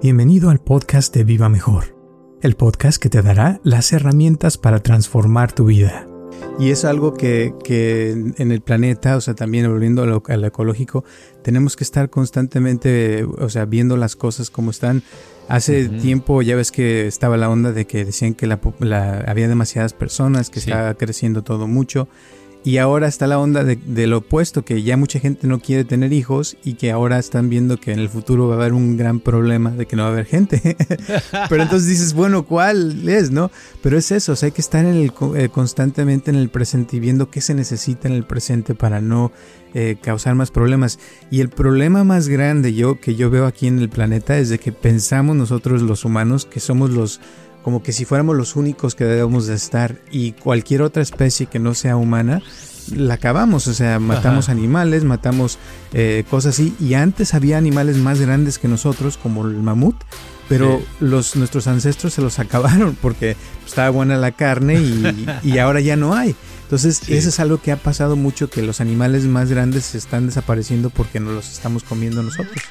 Bienvenido al podcast de Viva Mejor, el podcast que te dará las herramientas para transformar tu vida. Y es algo que, en el planeta, o sea, también volviendo al ecológico, tenemos que estar constantemente, o sea, viendo las cosas como están. Hace tiempo ya ves que estaba la onda de que decían que la, había demasiadas personas, que estaba creciendo todo mucho. Y ahora está la onda de, lo opuesto, que ya mucha gente no quiere tener hijos y que ahora están viendo que en el futuro va a haber un gran problema de que no va a haber gente. Pero entonces dices, bueno, ¿cuál es, no? Pero es eso, o sea, hay que estar en el, eh, constantemente en el presente y viendo qué se necesita en el presente para no eh, causar más problemas. Y el problema más grande yo que yo veo aquí en el planeta es de que pensamos nosotros los humanos que somos los como que si fuéramos los únicos que debemos de estar y cualquier otra especie que no sea humana, la acabamos, o sea, matamos animales, matamos eh, cosas así, y antes había animales más grandes que nosotros, como el mamut, pero los, nuestros ancestros se los acabaron porque estaba buena la carne y, ahora ya no hay. Entonces, eso es algo que ha pasado mucho, que los animales más grandes se están desapareciendo porque no los estamos comiendo nosotros.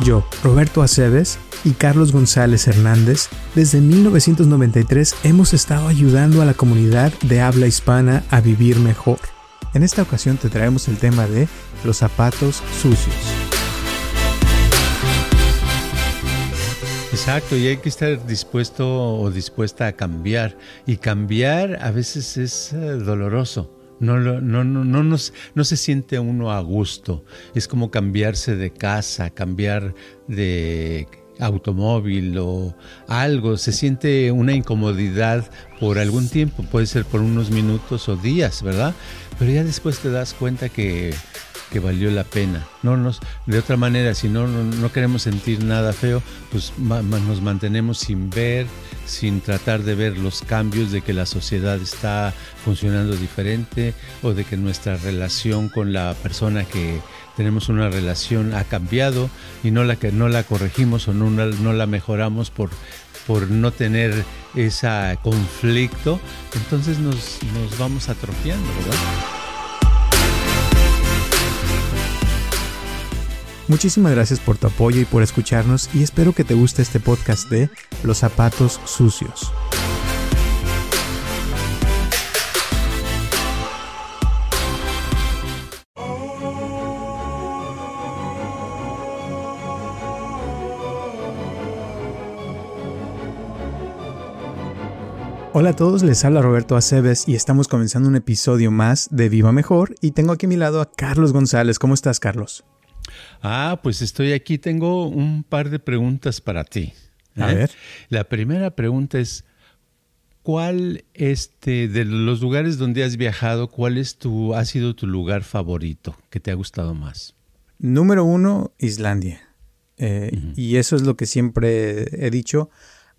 Yo, Roberto Aceves y Carlos González Hernández, desde 1993 hemos estado ayudando a la comunidad de habla hispana a vivir mejor. En esta ocasión te traemos el tema de los zapatos sucios. Exacto, y hay que estar dispuesto o dispuesta a cambiar. Y cambiar a veces es eh, doloroso. No, no, no, no, no, se siente uno a gusto. Es como cambiarse de casa, cambiar de automóvil o algo. Se siente una incomodidad por algún tiempo, puede ser por unos minutos o días, ¿verdad? Pero ya después te das cuenta que que valió la pena. No nos, de otra manera, si no, no, queremos sentir nada feo, pues nos mantenemos sin ver, sin tratar de ver los cambios de que la sociedad está funcionando diferente o de que nuestra relación con la persona que tenemos una relación ha cambiado y no la que no la corregimos o no, no la mejoramos por por no tener ese conflicto, entonces nos, nos vamos atrofiando, ¿verdad? Muchísimas gracias por tu apoyo y por escucharnos y espero que te guste este podcast de Los zapatos sucios. Hola a todos, les habla Roberto Aceves y estamos comenzando un episodio más de Viva Mejor y tengo aquí a mi lado a Carlos González. ¿Cómo estás, Carlos? Ah, pues estoy aquí. Tengo un par de preguntas para ti. A ¿eh? ver. La primera pregunta es, ¿cuál este, de los lugares donde has viajado, cuál es tu, ha sido tu lugar favorito que te ha gustado más? Número uno, Islandia. Eh, y eso es lo que siempre he dicho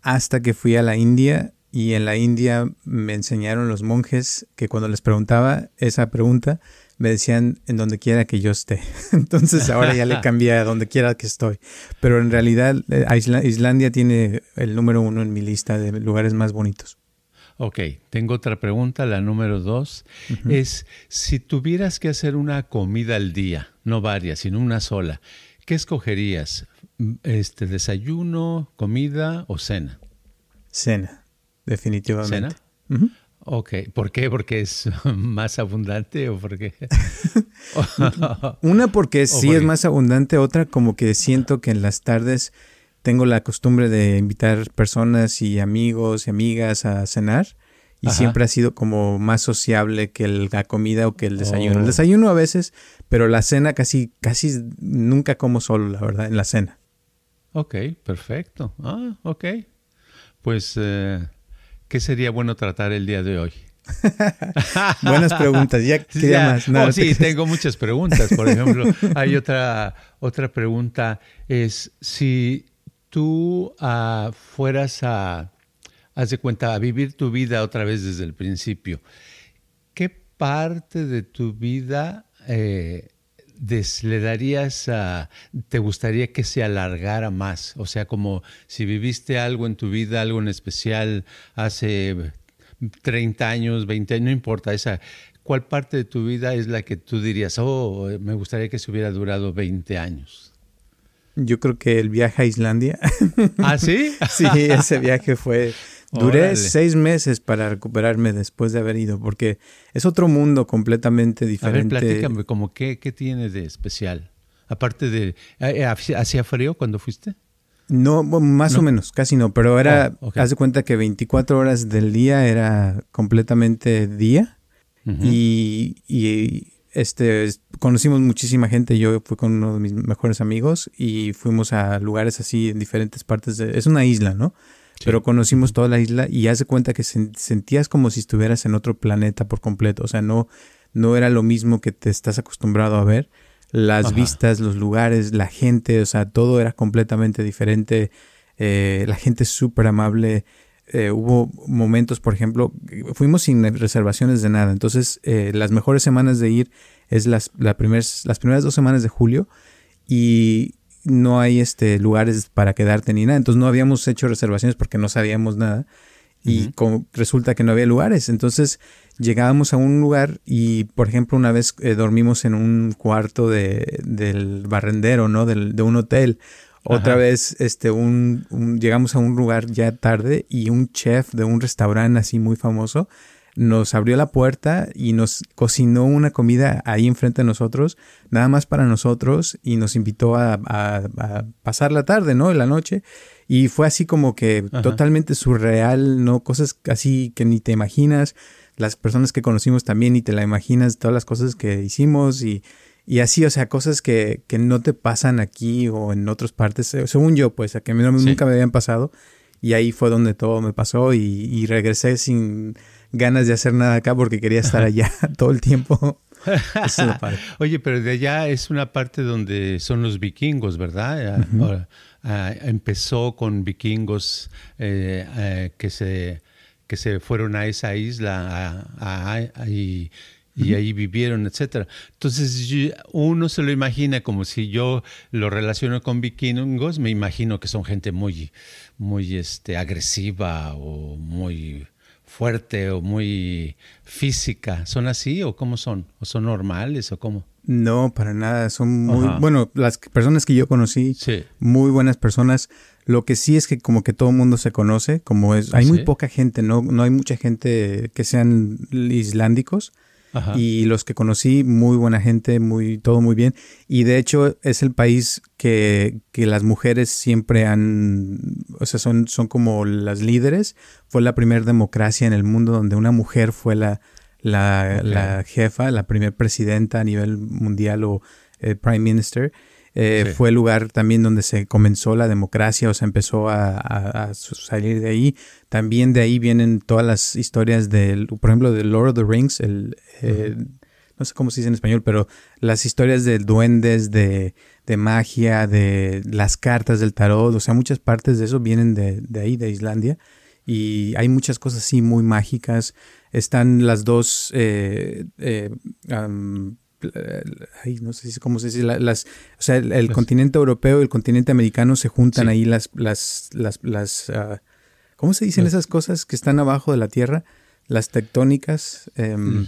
hasta que fui a la India y en la India me enseñaron los monjes que cuando les preguntaba esa pregunta, me decían en donde quiera que yo esté. Entonces ahora ya le cambié a donde quiera que estoy. Pero en realidad eh, Islandia tiene el número uno en mi lista de lugares más bonitos. Ok, tengo otra pregunta, la número dos. Es, si tuvieras que hacer una comida al día, no varias, sino una sola, ¿qué escogerías? Este, ¿Desayuno, comida o cena? Cena, definitivamente. ¿Cena? Ok, ¿por qué? ¿Porque es más abundante o por qué? Una porque sí es más abundante, otra como que siento que en las tardes tengo la costumbre de invitar personas y amigos y amigas a cenar y siempre ha sido como más sociable que la comida o que el desayuno. El oh. desayuno a veces, pero la cena casi, casi nunca como solo, la verdad, en la cena. Ok, perfecto. Ah, ok. Pues... Eh, ¿Qué sería bueno tratar el día de hoy? Buenas preguntas. Ya quería más. oh, sí, tengo muchas preguntas. Por ejemplo, hay otra, otra pregunta. Es si tú uh, fueras a, haz de cuenta, a vivir tu vida otra vez desde el principio, ¿qué parte de tu vida eh, le darías a, te gustaría que se alargara más? O sea, como si viviste algo en tu vida, algo en especial hace 30 años, 20 años, no importa, esa, ¿cuál parte de tu vida es la que tú dirías, oh, me gustaría que se hubiera durado 20 años? Yo creo que el viaje a Islandia. ¿Ah, sí? sí, ese viaje fue... Duré seis meses para recuperarme después de haber ido, porque es otro mundo completamente diferente. A ver, platícame, como qué, qué tiene de especial? Aparte de... Eh, ¿Hacía frío cuando fuiste? No, más o menos, casi no, pero era, oh, haz de cuenta que 24 horas del día era completamente día y, y, este, conocimos muchísima gente, yo fui con uno de mis mejores amigos y fuimos a lugares así en diferentes partes de, es una isla, ¿no? Pero conocimos toda la isla y haz de cuenta que sentías como si estuvieras en otro planeta por completo, o sea, no, no era lo mismo que te estás acostumbrado a ver las vistas, los lugares, la gente, o sea, todo era completamente diferente. Eh, la gente es súper amable. Eh, hubo momentos, por ejemplo, fuimos sin reservaciones de nada. Entonces, eh, las mejores semanas de ir es las, las primeras dos semanas de julio y no hay este, lugares para quedarte ni nada. Entonces, no habíamos hecho reservaciones porque no sabíamos nada y resulta que no había lugares. Entonces llegábamos a un lugar y, por ejemplo, una vez eh, dormimos en un cuarto de, del barrendero, ¿no? Del, de un hotel. Otra vez, este, un, llegamos a un lugar ya tarde y un chef de un restaurante así muy famoso nos abrió la puerta y nos cocinó una comida ahí enfrente de nosotros, nada más para nosotros, y nos invitó a, a pasar la tarde, ¿no? La noche. Y fue así como que totalmente surreal, ¿no? Cosas así que ni te imaginas. Las personas que conocimos también ni te la imaginas, todas las cosas que hicimos y, y así, o sea, cosas que, que, no te pasan aquí o en otras partes, según yo, pues, a que mí nunca me habían pasado. Y ahí fue donde todo me pasó y, y regresé sin ganas de hacer nada acá porque quería estar allá todo el tiempo. Oye, pero de allá es una parte donde son los vikingos, ¿verdad? Ah, empezó con vikingos eh, eh, que, se, que se fueron a esa isla y, ahí vivieron, etcétera. Entonces uno se lo imagina como si yo lo relaciono con vikingos, me imagino que son gente muy, muy este, agresiva o muy fuerte o muy física. ¿Son así o cómo son? ¿O son normales o cómo? No, para nada. Son muy, bueno, las personas que yo conocí, muy buenas personas. Lo que sí es que como que todo el mundo se conoce, como es, hay muy poca gente, no, no hay mucha gente que sean islándicos. Y los que conocí, muy buena gente, muy, todo muy bien. Y de hecho es el país que, que las mujeres siempre han, o sea, son, son como las líderes. Fue la primera democracia en el mundo donde una mujer fue la, la, la jefa, la primera presidenta a nivel mundial o eh, prime minister. Eh, fue el lugar también donde se comenzó la democracia o se empezó a, salir de ahí. También de ahí vienen todas las historias del, por ejemplo, de Lord of the Rings, el, eh, no sé cómo se dice en español, pero las historias de duendes, de, de, magia, de las cartas del tarot, o sea, muchas partes de eso vienen de, de ahí, de Islandia. Y hay muchas cosas así muy mágicas están las dos, eh, eh, no sé cómo se dice, las, o sea, el, continente europeo y el continente americano se juntan ahí las, las, las, las uh, ¿cómo se dicen esas cosas que están abajo de la Tierra? Las tectónicas. Em, mm.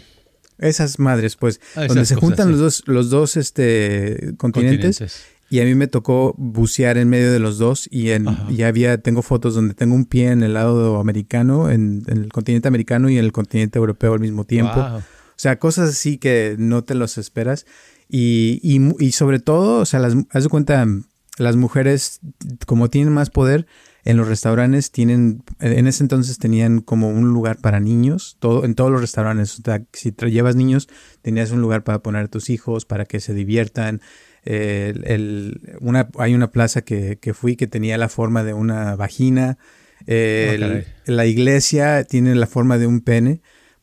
Esas madres, pues, ah, donde se juntan los dos, los dos este, continentes, y a mí me tocó bucear en medio de los dos y, en, y había, tengo fotos donde tengo un pie en el lado americano, en, el continente americano y en el continente europeo al mismo tiempo. Sea, cosas así que no te los esperas. Y, y, y sobre todo, o sea, las, haz de cuenta, las mujeres, como tienen más poder, en los restaurantes tienen, en ese entonces tenían como un lugar para niños, todo, en todos los restaurantes. O sea, si te llevas niños, tenías un lugar para poner a tus hijos, para que se diviertan el, una, hay una plaza que, que, fui que tenía la forma de una vagina. Ah, la iglesia tiene la forma de un pene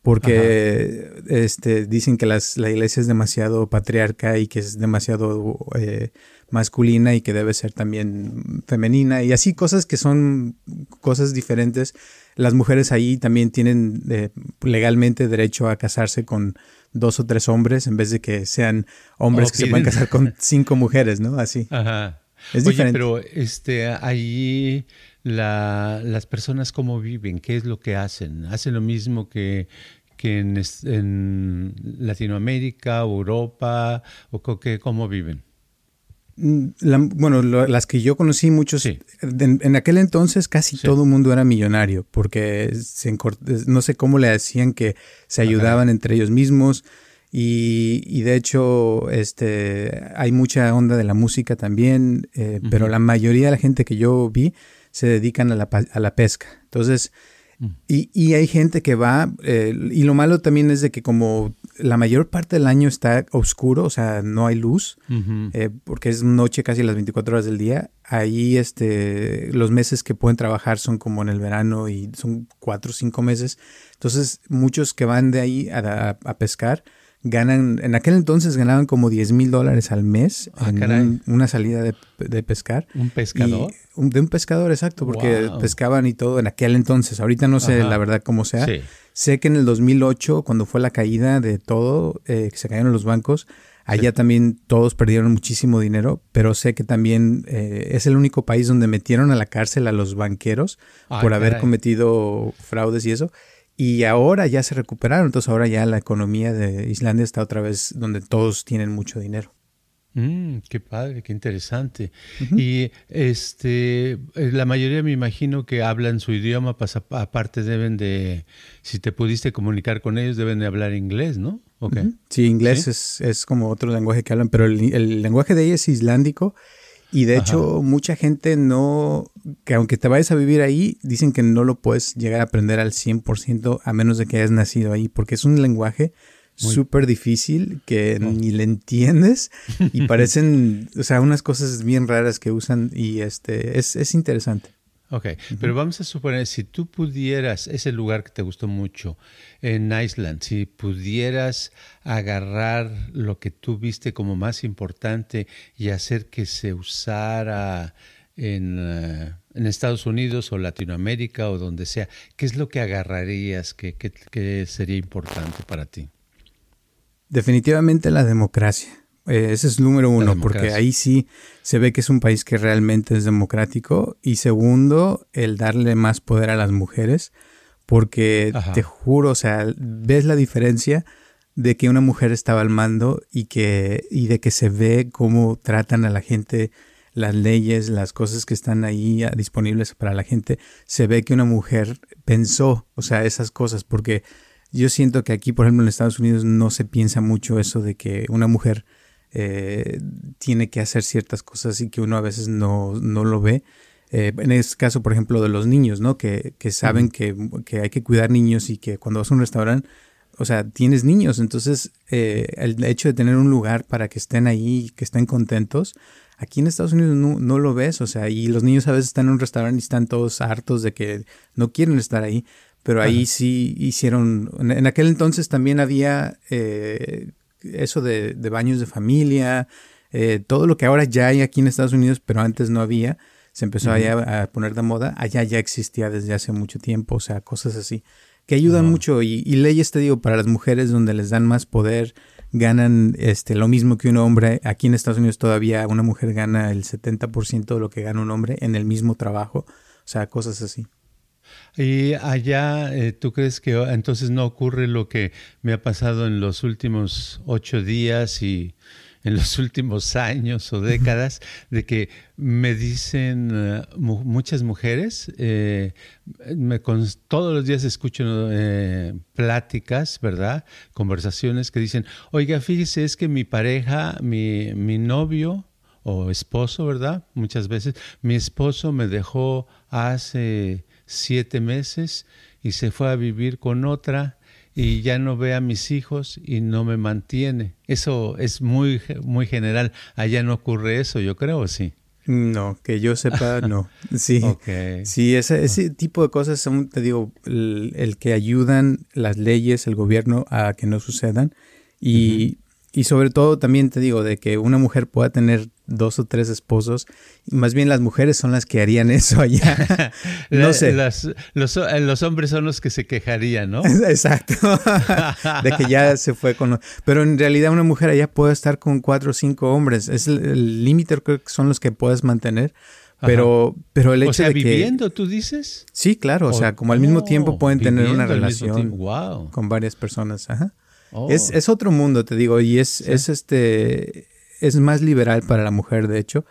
porque este, dicen que las, la iglesia es demasiado patriarca y que es demasiado eh, masculina y que debe ser también femenina y así cosas que son cosas diferentes. Las mujeres ahí también tienen eh, legalmente derecho a casarse con dos o tres hombres en vez de que sean hombres que se a casar con cinco mujeres, ¿no? Así. Ajá. Es Oye, diferente. pero este, ahí la, las personas cómo viven, qué es lo que hacen. ¿Hacen lo mismo que, que en, en, Latinoamérica, Europa, o que, cómo viven? bueno, las que yo conocí muchos, en, aquel entonces casi todo el mundo era millonario, porque se no sé cómo le decían que se ayudaban entre ellos mismos. Y, de hecho, este, hay mucha onda de la música también, eh, pero la mayoría de la gente que yo vi se dedican a la, a la pesca. Entonces, mm. Y, y, hay gente que va, eh, y lo malo también es de que como la mayor parte del año está oscuro, o sea, no hay luz, eh, porque es noche casi las 24 horas del día, ahí este, los meses que pueden trabajar son como en el verano y son cuatro o cinco meses. Entonces, muchos que van de ahí a, a pescar, ganan, en aquel entonces ganaban como 10 mil dólares al mes ah, en una salida de, pescar. ¿Un pescador? de un pescador, exacto, porque pescaban y todo en aquel entonces. Ahorita no sé la verdad cómo sea. Sé que en el 2008, cuando fue la caída de todo, eh, que se cayeron los bancos, allá también todos perdieron muchísimo dinero, pero sé que también eh, es el único país donde metieron a la cárcel a los banqueros ah, por haber cometido fraudes y eso. Y ahora ya se recuperaron, entonces ahora ya la economía de Islandia está otra vez donde todos tienen mucho dinero. Mm, qué padre, qué interesante. Y este, eh, la mayoría me imagino que hablan su idioma, pues, aparte deben de, si te pudiste comunicar con ellos, deben de hablar inglés, ¿no? Okay. Sí, inglés Es, es, como otro lenguaje que hablan, pero el, el lenguaje de ellos es islandico y de hecho, mucha gente no, que aunque te vayas a vivir ahí, dicen que no lo puedes llegar a aprender al 100% a menos de que hayas nacido ahí, porque es un lenguaje súper difícil que ni le entiendes y parecen, o sea, unas cosas bien raras que usan y este, es, es interesante. Ok, pero vamos a suponer, si tú pudieras, ese lugar que te gustó mucho, en Iceland, si pudieras agarrar lo que tú viste como más importante y hacer que se usara en, eh, en Estados Unidos o Latinoamérica o donde sea, ¿qué es lo que agarrarías que, que sería importante para ti? Definitivamente la democracia. Eh, ese es número uno, porque ahí sí se ve que es un país que realmente es democrático. Y segundo, el darle más poder a las mujeres, porque te juro, o sea, ves la diferencia de que una mujer estaba al mando y, que, y de que se ve cómo tratan a la gente, las leyes, las cosas que están ahí disponibles para la gente. Se ve que una mujer pensó, o sea, esas cosas, porque yo siento que aquí, por ejemplo, en Estados Unidos no se piensa mucho eso de que una mujer eh, tiene que hacer ciertas cosas y que uno a veces no, lo ve. Eh, en este caso, por ejemplo, de los niños, ¿no? Que, saben que, hay que cuidar niños y que cuando vas a un restaurante, o sea, tienes niños, entonces eh, el hecho de tener un lugar para que estén ahí, que estén contentos, aquí en Estados Unidos no, lo ves, o sea, y los niños a veces están en un restaurante y están todos hartos de que no quieren estar ahí, pero ahí sí hicieron, en, aquel entonces también había eso de, baños de familia, eh, todo lo que ahora ya hay aquí en Estados Unidos, pero antes no había, se empezó a poner de moda, allá ya existía desde hace mucho tiempo, o sea, cosas así, que ayudan mucho. Y, leyes, te digo, para las mujeres donde les dan más poder, ganan este, lo mismo que un hombre, aquí en Estados Unidos todavía una mujer gana el 70% de lo que gana un hombre en el mismo trabajo, o sea, cosas así. Y allá, eh, ¿tú crees que entonces no ocurre lo que me ha pasado en los últimos ocho días y en los últimos años o décadas, de que me dicen eh, muchas mujeres, eh, me, todos los días escucho pláticas, ¿verdad? Conversaciones que dicen, oiga, fíjese, es que mi pareja, mi, mi novio o esposo, ¿verdad? Muchas veces, mi esposo me dejó hace siete meses y se fue a vivir con otra y ya no ve a mis hijos y no me mantiene. Eso es muy, muy general. Allá no ocurre eso, yo creo, sí. No, que yo sepa, no. Sí, sí ese, ese, tipo de cosas son, te digo, el, que ayudan las leyes, el gobierno a que no sucedan. Y, y sobre todo también te digo de que una mujer pueda tener dos o tres esposos, más bien las mujeres son las que harían eso allá. no sé. los, los, hombres son los que se quejarían, ¿no? Exacto. de que ya se fue con... Pero en realidad una mujer allá puede estar con cuatro o cinco hombres. Es el límite que son los que puedes mantener. Pero, pero el hecho o sea, de viviendo, tú dices. Sí, claro. O, sea, como al mismo tiempo pueden tener una relación con varias personas. Ajá. Oh. es, otro mundo, te digo, y es, es este es más liberal para la mujer, de hecho.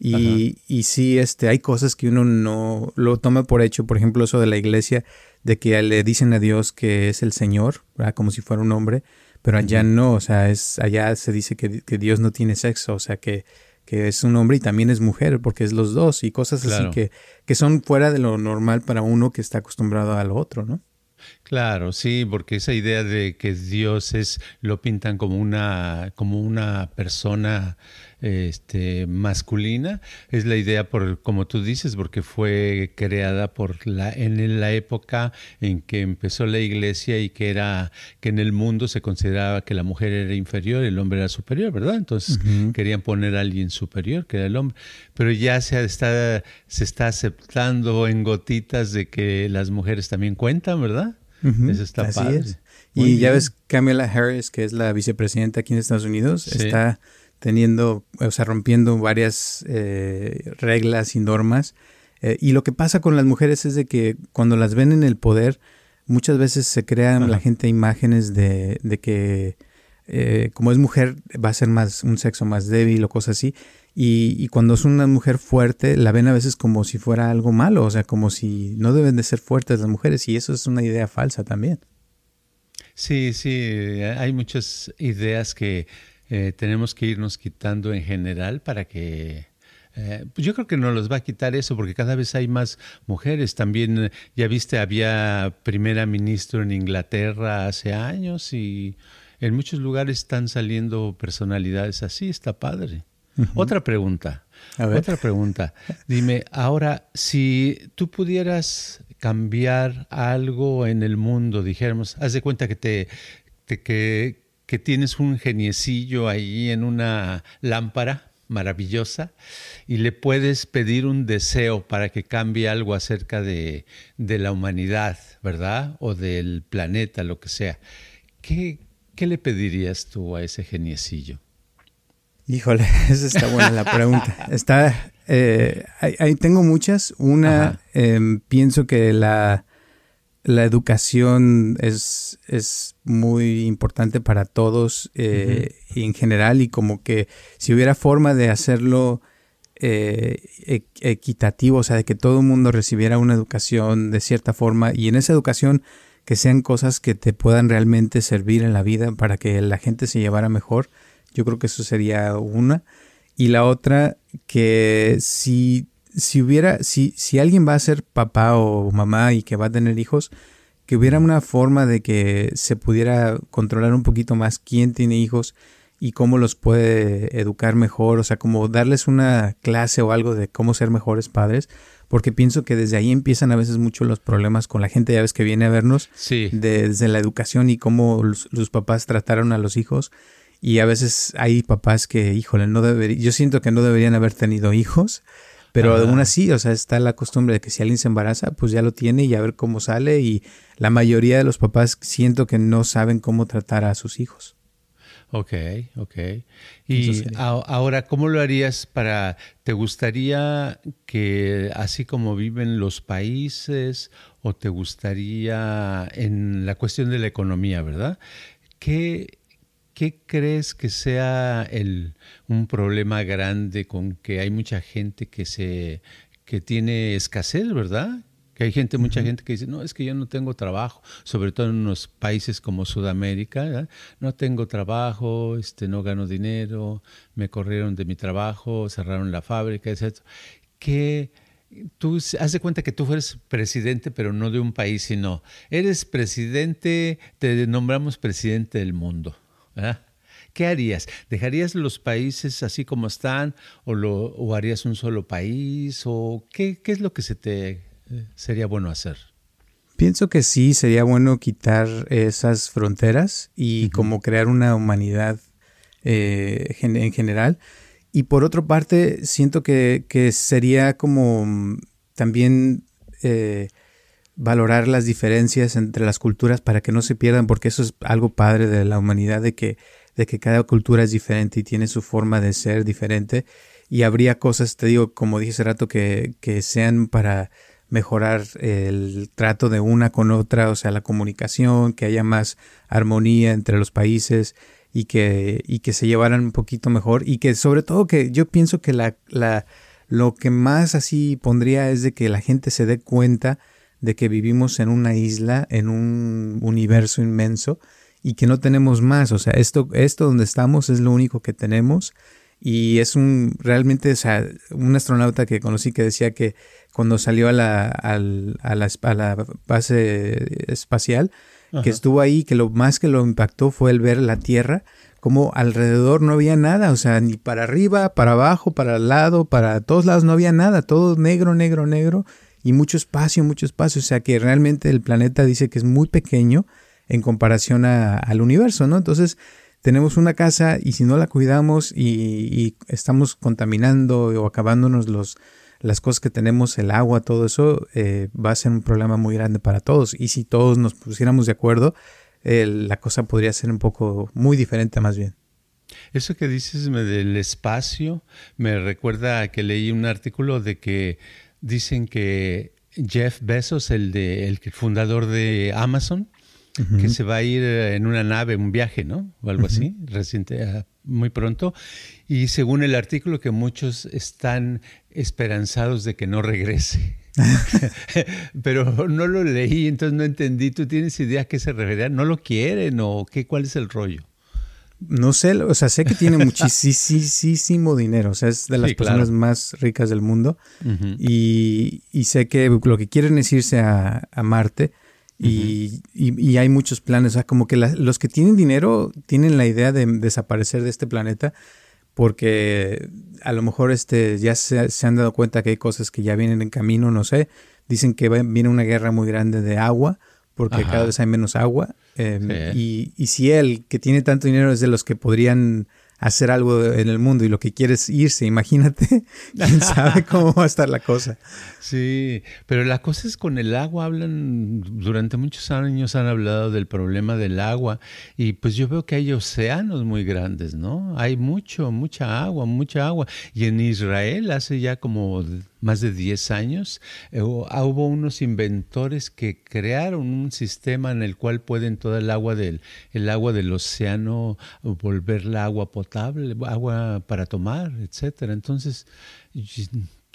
Y, y sí, este, hay cosas que uno no lo toma por hecho, por ejemplo, eso de la iglesia, de que le dicen a Dios que es el Señor, como si fuera un hombre, pero allá no, o sea, es, allá se dice que, que Dios no tiene sexo, o sea, que, que es un hombre y también es mujer, porque es los dos y cosas así que, que son fuera de lo normal para uno que está acostumbrado al otro, ¿no? Claro, sí, porque esa idea de que Dios es, lo pintan como una, como una persona este, masculina, es la idea por, como tú dices, porque fue creada por la, en la época en que empezó la iglesia y que era, que en el mundo se consideraba que la mujer era inferior y el hombre era superior, ¿verdad? Entonces querían poner a alguien superior, que era el hombre. Pero ya se está, se está aceptando en gotitas de que las mujeres también cuentan, ¿verdad? Eso está padre. y ya ves, Kamala Harris, que es la vicepresidenta aquí en Estados Unidos, está teniendo, o sea, rompiendo varias eh, reglas y normas. Eh, y lo que pasa con las mujeres es de que cuando las ven en el poder, muchas veces se crean la gente imágenes de, de que eh, como es mujer va a ser más un sexo más débil o cosas así. Y, y, cuando es una mujer fuerte, la ven a veces como si fuera algo malo, o sea, como si no deben de ser fuertes las mujeres, y eso es una idea falsa también. Sí, sí, hay muchas ideas que eh, tenemos que irnos quitando en general para que... Eh, pues yo creo que no los va a quitar eso porque cada vez hay más mujeres. También, ya viste, había primera ministra en Inglaterra hace años y en muchos lugares están saliendo personalidades así, está padre. Otra pregunta. Otra pregunta. Dime, ahora, si tú pudieras cambiar algo en el mundo, dijéramos, haz de cuenta que te, que, que tienes un geniecillo ahí en una lámpara maravillosa y le puedes pedir un deseo para que cambie algo acerca de, la humanidad, ¿verdad? O del planeta, lo que sea. ¿Qué, ¿Qué le pedirías tú a ese geniecillo? Híjole, esa está buena la pregunta. Está, eh, ahí, tengo muchas. Una, em, pienso que la, la educación es, es muy importante para todos eh, en general y como que si hubiera forma de hacerlo eh, e, equitativo, o sea, de que todo el mundo recibiera una educación de cierta forma y en esa educación que sean cosas que te puedan realmente servir en la vida para que la gente se llevara mejor, yo creo que eso sería una. Y la otra, que si si hubiera, si, si alguien va a ser papá o mamá y que va a tener hijos, que hubiera una forma de que se pudiera controlar un poquito más quién tiene hijos y cómo los puede educar mejor, o sea, como darles una clase o algo de cómo ser mejores padres, porque pienso que desde ahí empiezan a veces mucho los problemas con la gente, ya ves que viene a vernos, sí. desde la educación y cómo los, los, papás trataron a los hijos. Y a veces hay papás que, híjole, no deberían, yo siento que no deberían haber tenido hijos, pero aún así, o sea, está la costumbre de que si alguien se embaraza, pues ya lo tiene y a ver cómo sale. Y la mayoría de los papás siento que no saben cómo tratar a sus hijos. Ok, ok. Y ahora, ¿cómo lo harías para, te gustaría que así como viven los países o te gustaría en la cuestión de la economía, ¿verdad? ¿Qué, ¿Qué crees que sea el, un problema grande con que hay mucha gente que se que tiene escasez, verdad? Que hay gente, mucha gente que dice, no, es que yo no tengo trabajo, sobre todo en unos países como Sudamérica, no tengo trabajo, este, no gano dinero, me corrieron de mi trabajo, cerraron la fábrica, etc. Que tú haz de cuenta que tú eres presidente, pero no de un país, sino eres presidente, te nombramos presidente del mundo. ¿Qué harías? ¿Dejarías los países así como están o, lo, o harías un solo país? ¿O qué, qué es lo que se te eh, sería bueno hacer? Pienso que sí, sería bueno quitar esas fronteras y como crear una humanidad eh, en general. Y por otra parte, siento que, que sería como mm, también eh, valorar las diferencias entre las culturas para que no se pierdan, porque eso es algo padre de la humanidad, de que, de que cada cultura es diferente y tiene su forma de ser diferente. Y habría cosas, te digo, como dije hace rato, que, que sean para mejorar el trato de una con otra, o sea, la comunicación, que haya más armonía entre los países y que, y que se llevaran un poquito mejor y que sobre todo que yo pienso que la, la, lo que más así pondría es de que la gente se dé cuenta de que vivimos en una isla, en un universo inmenso y que no tenemos más. O sea, esto, esto donde estamos es lo único que tenemos. Y es un, realmente, o sea, un astronauta que conocí que decía que cuando salió a la, a la, a la base espacial, que estuvo ahí, que lo más que lo impactó fue el ver la Tierra, como alrededor no había nada, o sea, ni para arriba, para abajo, para el lado, para todos lados no había nada, todo negro, negro, negro, y mucho espacio, mucho espacio. O sea que realmente el planeta dice que es muy pequeño en comparación al universo, ¿no? Entonces tenemos una casa y si no la cuidamos y, estamos contaminando o acabándonos los, las cosas que tenemos, el agua, todo eso, eh, va a ser un problema muy grande para todos. Y si todos nos pusiéramos de acuerdo, la cosa podría ser un poco muy diferente más bien. Eso que dices del espacio me recuerda a que leí un artículo de que dicen que Jeff Bezos, el, de, el fundador de Amazon, que se va a ir en una nave, un viaje, ¿no? O algo así, reciente, ah, muy pronto. Y según el artículo, que muchos están esperanzados de que no regrese. Pero no lo leí, entonces no entendí. ¿Tú tienes idea a qué se refería? ¿No lo quieren o qué? ¿Cuál es el rollo? No sé, o sea, sé que tiene muchísimo dinero, o sea, es de las personas más ricas del mundo. Y, sé que lo que quieren es irse a, Marte y, hay muchos planes, o sea, como que los que tienen dinero tienen la idea de desaparecer de este planeta porque a lo mejor este, ya se, han dado cuenta que hay cosas que ya vienen en camino, no sé, dicen que viene una guerra muy grande de agua porque cada vez hay menos agua. Em, y, y, si él, que tiene tanto dinero, es de los que podrían hacer algo en el mundo y lo que quiere es irse, imagínate, quién sabe cómo va a estar la cosa. Sí, pero la cosa es con el agua, hablan, durante muchos años han hablado del problema del agua y pues yo veo que hay océanos muy grandes, ¿no? Hay mucho, mucha agua, mucha agua. Y en Israel hace ya como más de 10 años, eh, ah, hubo unos inventores que crearon un sistema en el cual pueden toda el agua del, el agua del océano volverla agua potable, agua para tomar, etcétera. Entonces,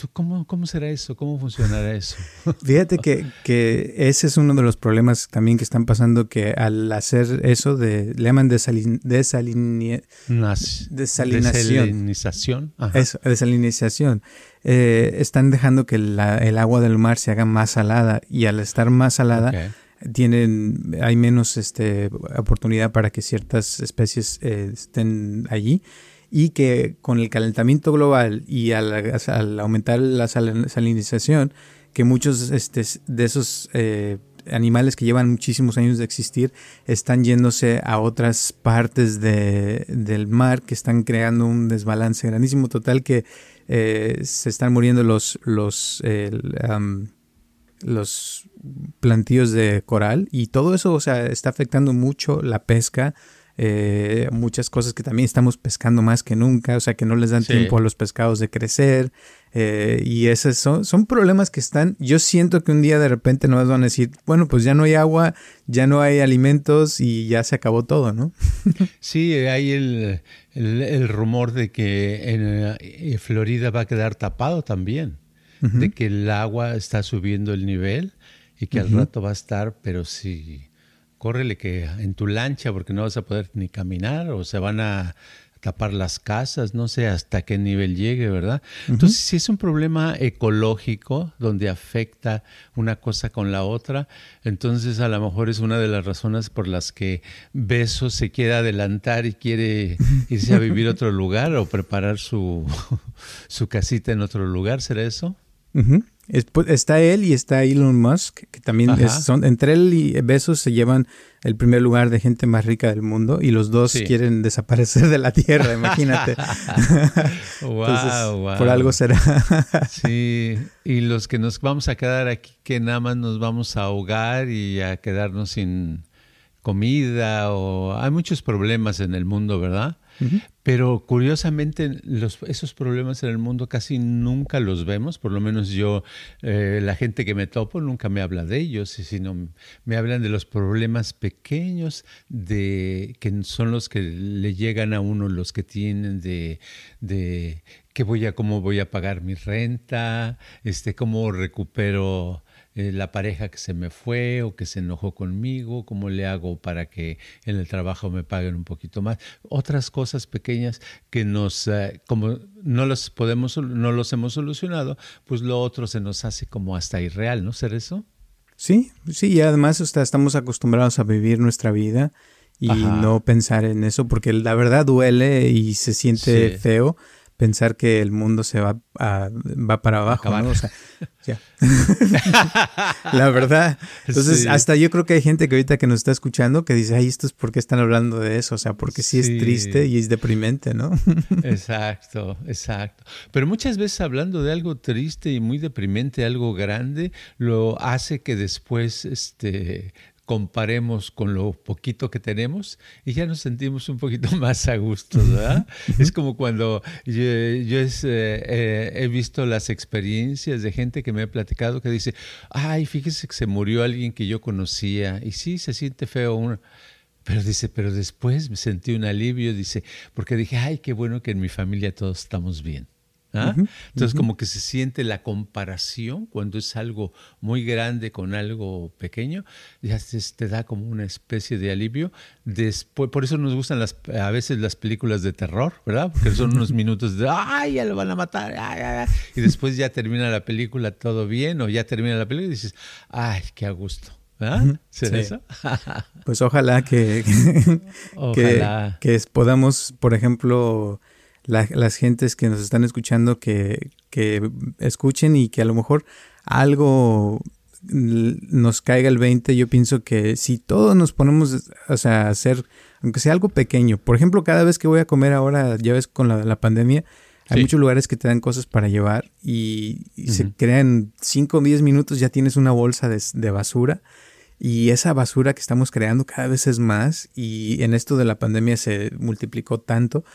cómo, cómo, será eso? ¿Cómo funcionará eso? Fíjate que, que, ese es uno de los problemas también que están pasando, que al hacer eso, de, le llaman desalin, desalinización. Desalinización. Eso, desalinización. Eh, están dejando que el agua del mar se haga más salada y al estar más salada... tienen hay menos este oportunidad para que ciertas especies eh, estén allí y que con el calentamiento global y al, aumentar la salinización, que muchos este, de esos eh, animales que llevan muchísimos años de existir están yéndose a otras partes de, del mar que están creando un desbalance grandísimo total que eh, se están muriendo los los los plantíos de coral y todo eso o sea está afectando mucho la pesca eh, muchas cosas que también estamos pescando más que nunca, o sea que no les dan tiempo a los pescados de crecer. Eh, y esos son, son problemas que están, yo siento que un día de repente nos van a decir, bueno, pues ya no hay agua, ya no hay alimentos y ya se acabó todo, ¿no? sí, hay el, el, rumor de que en eh, Florida va a quedar tapado también, de que el agua está subiendo el nivel y que al rato va a estar, pero sí córrele que en tu lancha porque no vas a poder ni caminar o se van a tapar las casas, no sé hasta qué nivel llegue, ¿verdad? Entonces, si es un problema ecológico donde afecta una cosa con la otra, entonces a lo mejor es una de las razones por las que Beso se quiere adelantar y quiere irse a vivir a otro lugar o preparar su, su casita en otro lugar, ¿será eso? Pues, está él y está Elon Musk, que también son, entre él y Besos se llevan el primer lugar de gente más rica del mundo y los dos quieren desaparecer de la Tierra, imagínate. wow, Por algo será. sí, y los que nos vamos a quedar aquí, que nada más nos vamos a ahogar y a quedarnos sin comida o hay muchos problemas en el mundo, ¿verdad? Pero curiosamente los, esos problemas en el mundo casi nunca los vemos, por lo menos yo, eh, la gente que me topo nunca me habla de ellos, sino me hablan de los problemas pequeños de que son los que le llegan a uno, los que tienen de, de qué voy a, cómo voy a pagar mi renta, este, cómo recupero eh, la pareja que se me fue o que se enojó conmigo, cómo le hago para que en el trabajo me paguen un poquito más. Otras cosas pequeñas que nos, eh, como no los podemos, no los hemos solucionado, pues lo otro se nos hace como hasta irreal, ¿no? ¿Ser eso? Sí, sí, y además estamos acostumbrados a vivir nuestra vida y no pensar en eso, porque la verdad duele y se siente feo pensar que el mundo se va, va para abajo, ¿no? O sea, ya. la verdad. Entonces, hasta yo creo que hay gente que ahorita que nos está escuchando que dice, ay, esto es porque están hablando de eso, o sea, porque sí, es triste y es deprimente, ¿no? exacto, exacto. Pero muchas veces hablando de algo triste y muy deprimente, algo grande, lo hace que después, este, comparemos con lo poquito que tenemos y ya nos sentimos un poquito más a gusto, ¿verdad? es como cuando yo, eh, eh, he visto las experiencias de gente que me ha platicado que dice, ay, fíjese que se murió alguien que yo conocía y sí, se siente feo uno. Pero dice, pero después me sentí un alivio, dice, porque dije, ay, qué bueno que en mi familia todos estamos bien. ¿Ah? Entonces, como que se siente la comparación cuando es algo muy grande con algo pequeño, ya te da como una especie de alivio. Después, por eso nos gustan las, a veces las películas de terror, ¿verdad? Porque son unos minutos de, ¡ay, ya lo van a matar! Y después ya termina la película todo bien, o ya termina la película y dices, ¡ay, qué a gusto! ¿Ah? eso? pues ojalá que, que, que podamos, por ejemplo, las gentes que nos están escuchando que, que escuchen y que a lo mejor algo nos caiga el 20, yo pienso que si todos nos ponemos o sea, a hacer, aunque sea algo pequeño, por ejemplo, cada vez que voy a comer ahora, ya ves, con la, pandemia, hay muchos lugares que te dan cosas para llevar y, se crean 5 o 10 minutos, ya tienes una bolsa de, de, basura y esa basura que estamos creando cada vez es más y en esto de la pandemia se multiplicó tanto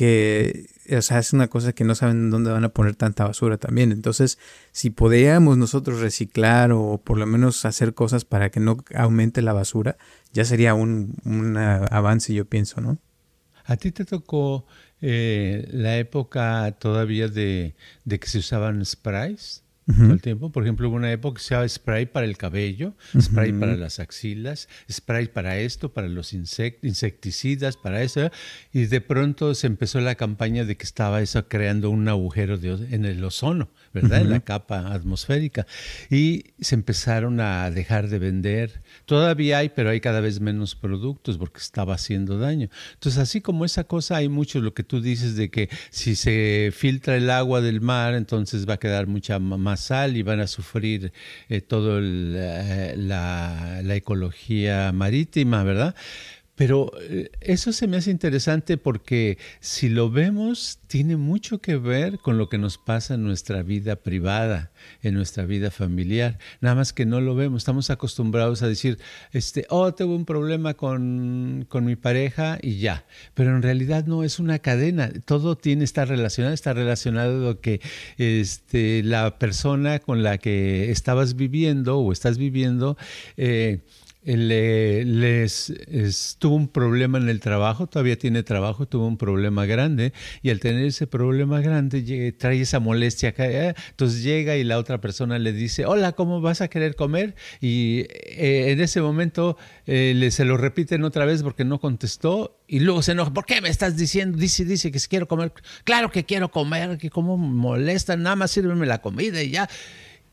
que, es una cosa que no saben dónde van a poner tanta basura también. Entonces, si podíamos nosotros reciclar o por lo menos hacer cosas para que no aumente la basura, ya sería un, avance, yo pienso, ¿no? ¿A ti te tocó eh, la época todavía de, de que se usaban sprays? Todo el tiempo. Por ejemplo, hubo una época que se usaba spray para el cabello, spray para las axilas, spray para esto, para los insecticidas, para eso. Y de pronto se empezó la campaña de que estaba eso creando un agujero en el ozono, ¿verdad? En la capa atmosférica. Y se empezaron a dejar de vender. Todavía hay, pero hay cada vez menos productos porque estaba haciendo daño. Entonces, así como esa cosa, hay mucho lo que tú dices de que si se filtra el agua del mar, entonces va a quedar mucha más sal y van a sufrir eh, toda la, la ecología marítima, ¿verdad? Pero eh, eso se me hace interesante porque si lo vemos, tiene mucho que ver con lo que nos pasa en nuestra vida privada, en nuestra vida familiar. Nada más que no lo vemos. Estamos acostumbrados a decir, este, oh, tengo un problema con, con mi pareja y ya. Pero en realidad no es una cadena. Todo tiene, está relacionado, está relacionado que este, la persona con la que estabas viviendo o estás viviendo, eh, le, les, tuvo un problema en el trabajo, todavía tiene trabajo, tuvo un problema grande y al tener ese problema grande trae esa molestia acá, ¿eh? entonces llega y la otra persona le dice, hola, ¿cómo vas a querer comer? Y eh, en ese momento eh, le, se lo repiten otra vez porque no contestó y luego se enoja, ¿por qué me estás diciendo? Dice, dice que si quiero comer, claro que quiero comer, que como molesta, nada más sírveme la comida y ya.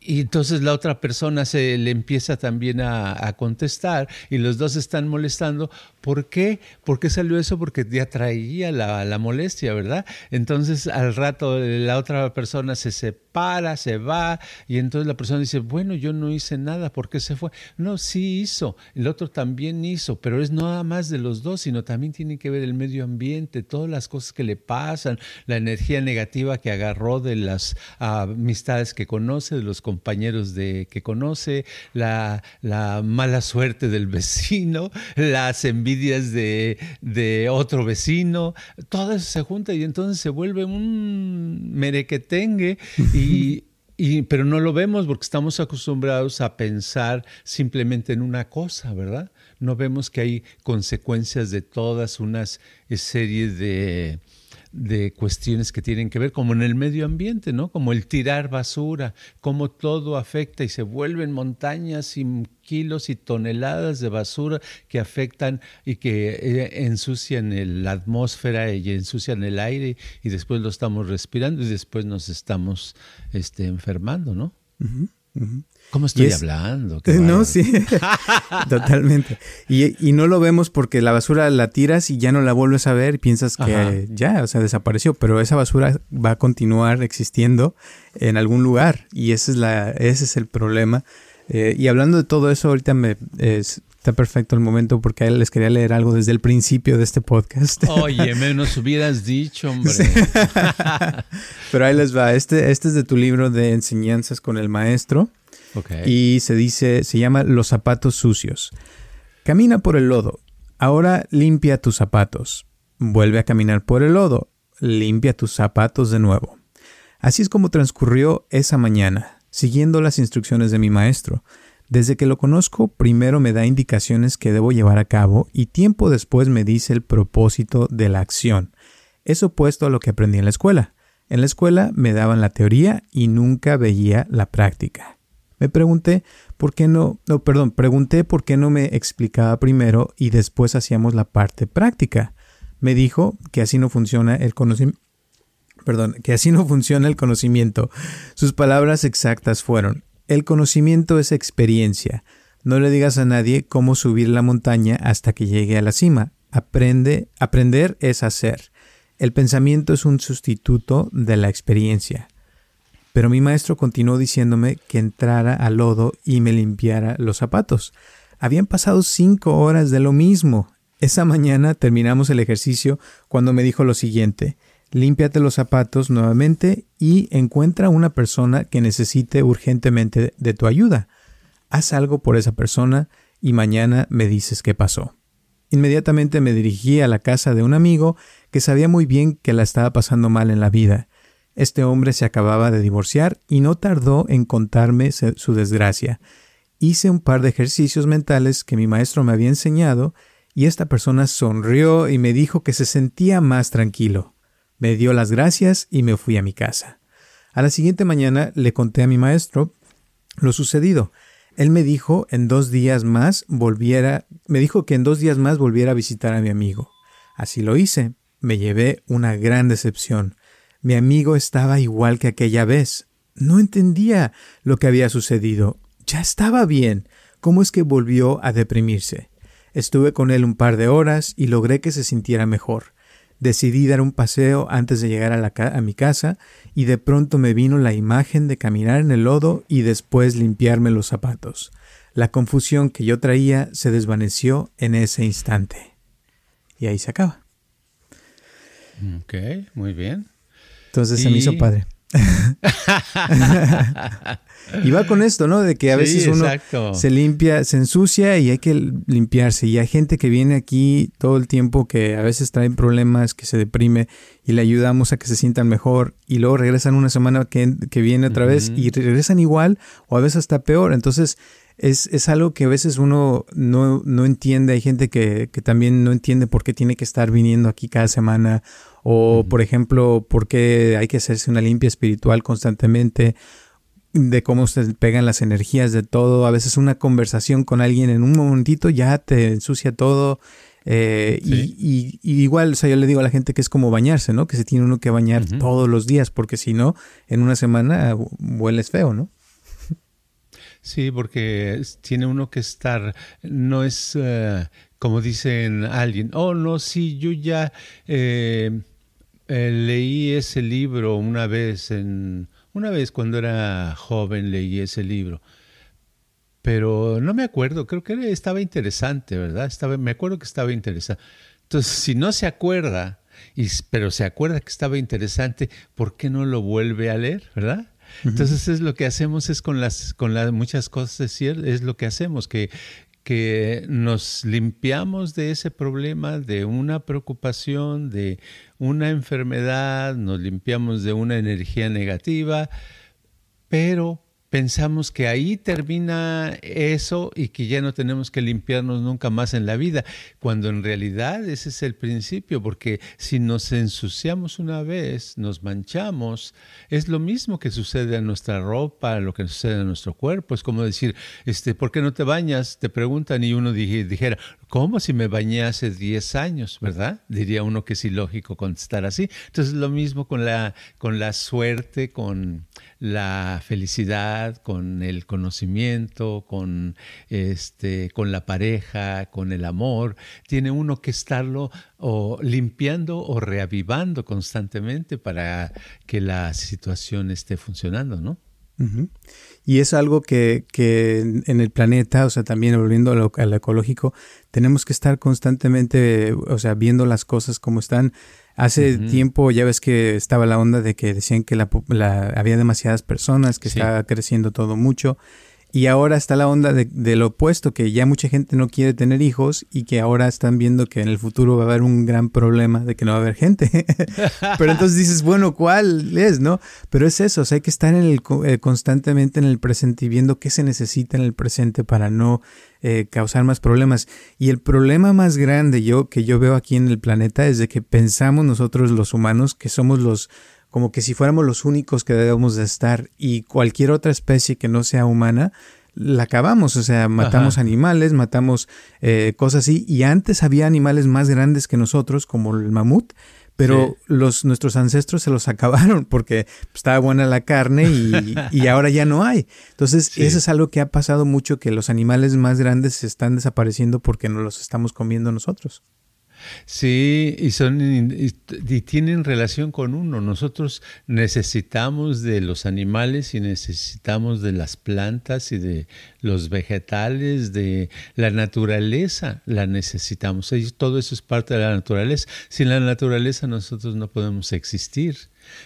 Y entonces la otra persona se le empieza también a, contestar y los dos están molestando. ¿Por qué? ¿Por qué salió eso? Porque ya traía la, la molestia, ¿verdad? Entonces al rato la otra persona se separa, se va y entonces la persona dice, bueno, yo no hice nada, ¿por qué se fue? No, sí hizo, el otro también hizo, pero es nada más de los dos, sino también tiene que ver el medio ambiente, todas las cosas que le pasan, la energía negativa que agarró de las amistades que conoce, de los compañeros de, que conoce, la, mala suerte del vecino, las envidias de, de otro vecino, todo eso se junta y entonces se vuelve un merequetengue pero no lo vemos porque estamos acostumbrados a pensar simplemente en una cosa, ¿verdad? No vemos que hay consecuencias de todas unas series de, de cuestiones que tienen que ver, como en el medio ambiente, ¿no? Como el tirar basura, cómo todo afecta y se vuelven montañas y kilos y toneladas de basura que afectan y que eh, ensucian la atmósfera y ensucian el aire y después lo estamos respirando y después nos estamos este, enfermando, ¿no? ¿Cómo estoy hablando? no, sí, totalmente. Y, no lo vemos porque la basura la tiras y ya no la vuelves a ver y piensas que ya, o sea, desapareció, pero esa basura va a continuar existiendo en algún lugar y ese es, la, ese es el problema. Eh, y hablando de todo eso, ahorita me, está perfecto el momento porque les quería leer algo desde el principio de este podcast. Oye, me nos hubieras dicho, hombre. Pero ahí les va. Este, este es de tu libro de enseñanzas con el maestro. Y se dice, se llama Los zapatos sucios. Camina por el lodo. Ahora limpia tus zapatos. Vuelve a caminar por el lodo. Limpia tus zapatos de nuevo. Así es como transcurrió esa mañana, siguiendo las instrucciones de mi maestro. Desde que lo conozco, primero me da indicaciones que debo llevar a cabo y tiempo después me dice el propósito de la acción. Es opuesto a lo que aprendí en la escuela. En la escuela me daban la teoría y nunca veía la práctica. Me pregunté por qué no, no, perdón, pregunté por qué no me explicaba primero y después hacíamos la parte práctica. Me dijo que así no funciona el conocimiento. Perdón, que así no funciona el conocimiento. Sus palabras exactas fueron, el conocimiento es experiencia. No le digas a nadie cómo subir la montaña hasta que llegue a la cima. Aprende, aprender es hacer. El pensamiento es un sustituto de la experiencia. Pero mi maestro continuó diciéndome que entrara al lodo y me limpiara los zapatos. Habían pasado cinco horas de lo mismo. Esa mañana terminamos el ejercicio cuando me dijo lo siguiente límpiate los zapatos nuevamente y encuentra una persona que necesite urgentemente de tu ayuda. Haz algo por esa persona y mañana me dices qué pasó. Inmediatamente me dirigí a la casa de un amigo que sabía muy bien que la estaba pasando mal en la vida. Este hombre se acababa de divorciar y no tardó en contarme su desgracia. Hice un par de ejercicios mentales que mi maestro me había enseñado y esta persona sonrió y me dijo que se sentía más tranquilo. Me dio las gracias y me fui a mi casa. A la siguiente mañana le conté a mi maestro lo sucedido. Él me dijo en dos días más volviera, me dijo que en dos días más volviera a visitar a mi amigo. Así lo hice. Me llevé una gran decepción. Mi amigo estaba igual que aquella vez. No entendía lo que había sucedido. Ya estaba bien. ¿Cómo es que volvió a deprimirse? Estuve con él un par de horas y logré que se sintiera mejor. Decidí dar un paseo antes de llegar a, a, mi casa y de pronto me vino la imagen de caminar en el lodo y después limpiarme los zapatos. La confusión que yo traía se desvaneció en ese instante. Y ahí se acaba. Ok, muy bien. Entonces se me hizo padre. y va con esto, ¿no? De que a veces uno se limpia, se ensucia y hay que limpiarse. Y hay gente que viene aquí todo el tiempo que a veces traen problemas, que se deprime y le ayudamos a que se sientan mejor y luego regresan una semana que, viene otra vez y regresan igual o a veces hasta peor. Entonces es, es algo que a veces uno no, no entiende. Hay gente que, que también no entiende por qué tiene que estar viniendo aquí cada semana o, por ejemplo, por qué hay que hacerse una limpia espiritual constantemente, de cómo se pegan las energías de todo. A veces una conversación con alguien en un momentito ya te ensucia todo. Eh, y, igual, o sea, yo le digo a la gente que es como bañarse, ¿no? Que se tiene uno que bañar todos los días, porque si no, en una semana hueles feo, ¿no? Sí, porque tiene uno que estar, no es eh, como dicen alguien, oh, no, sí, yo ya... Eh, eh, leí ese libro una vez, en, una vez cuando era joven leí ese libro, pero no me acuerdo, creo que estaba interesante, ¿verdad? Estaba, me acuerdo que estaba interesante. Entonces, si no se acuerda, y, pero se acuerda que estaba interesante, ¿por qué no lo vuelve a leer, verdad? Entonces es lo que hacemos es con las con las muchas cosas es, es lo que hacemos que que nos limpiamos de ese problema, de una preocupación, de una enfermedad, nos limpiamos de una energía negativa, pero pensamos que ahí termina eso y que ya no tenemos que limpiarnos nunca más en la vida, cuando en realidad ese es el principio, porque si nos ensuciamos una vez, nos manchamos, es lo mismo que sucede a nuestra ropa, lo que sucede a nuestro cuerpo, es como decir, este, ¿por qué no te bañas? Te preguntan y uno dijera, ¿cómo si me bañé hace 10 años, verdad? Diría uno que es ilógico contestar así. Entonces lo mismo con la, con la suerte, con la felicidad, con el conocimiento, con, este, con la pareja, con el amor. Tiene uno que estarlo o limpiando o reavivando constantemente para que la situación esté funcionando, ¿no? Y es algo que, que, en el planeta, o sea, también volviendo a lo, ecológico, tenemos que estar constantemente, o sea, viendo las cosas como están. Hace tiempo ya ves que estaba la onda de que decían que la, había demasiadas personas, que estaba creciendo todo mucho y ahora está la onda de, lo opuesto, que ya mucha gente no quiere tener hijos y que ahora están viendo que en el futuro va a haber un gran problema de que no va a haber gente. Pero entonces dices, bueno, ¿cuál es, no? Pero es eso, o sea, hay que estar en el, eh, constantemente en el presente y viendo qué se necesita en el presente para no eh, causar más problemas. Y el problema más grande yo, que yo veo aquí en el planeta es de que pensamos nosotros los humanos que somos los como que si fuéramos los únicos que debemos de estar y cualquier otra especie que no sea humana, la acabamos, o sea, matamos animales, matamos eh, cosas así, y antes había animales más grandes que nosotros, como el mamut, pero los, nuestros ancestros se los acabaron porque estaba buena la carne y, ahora ya no hay. Entonces, eso es algo que ha pasado mucho, que los animales más grandes se están desapareciendo porque no los estamos comiendo nosotros. Sí, y son y, tienen relación con uno. Nosotros necesitamos de los animales y necesitamos de las plantas y de los vegetales, de la naturaleza, la necesitamos. Todo eso es parte de la naturaleza. Sin la naturaleza nosotros no podemos existir.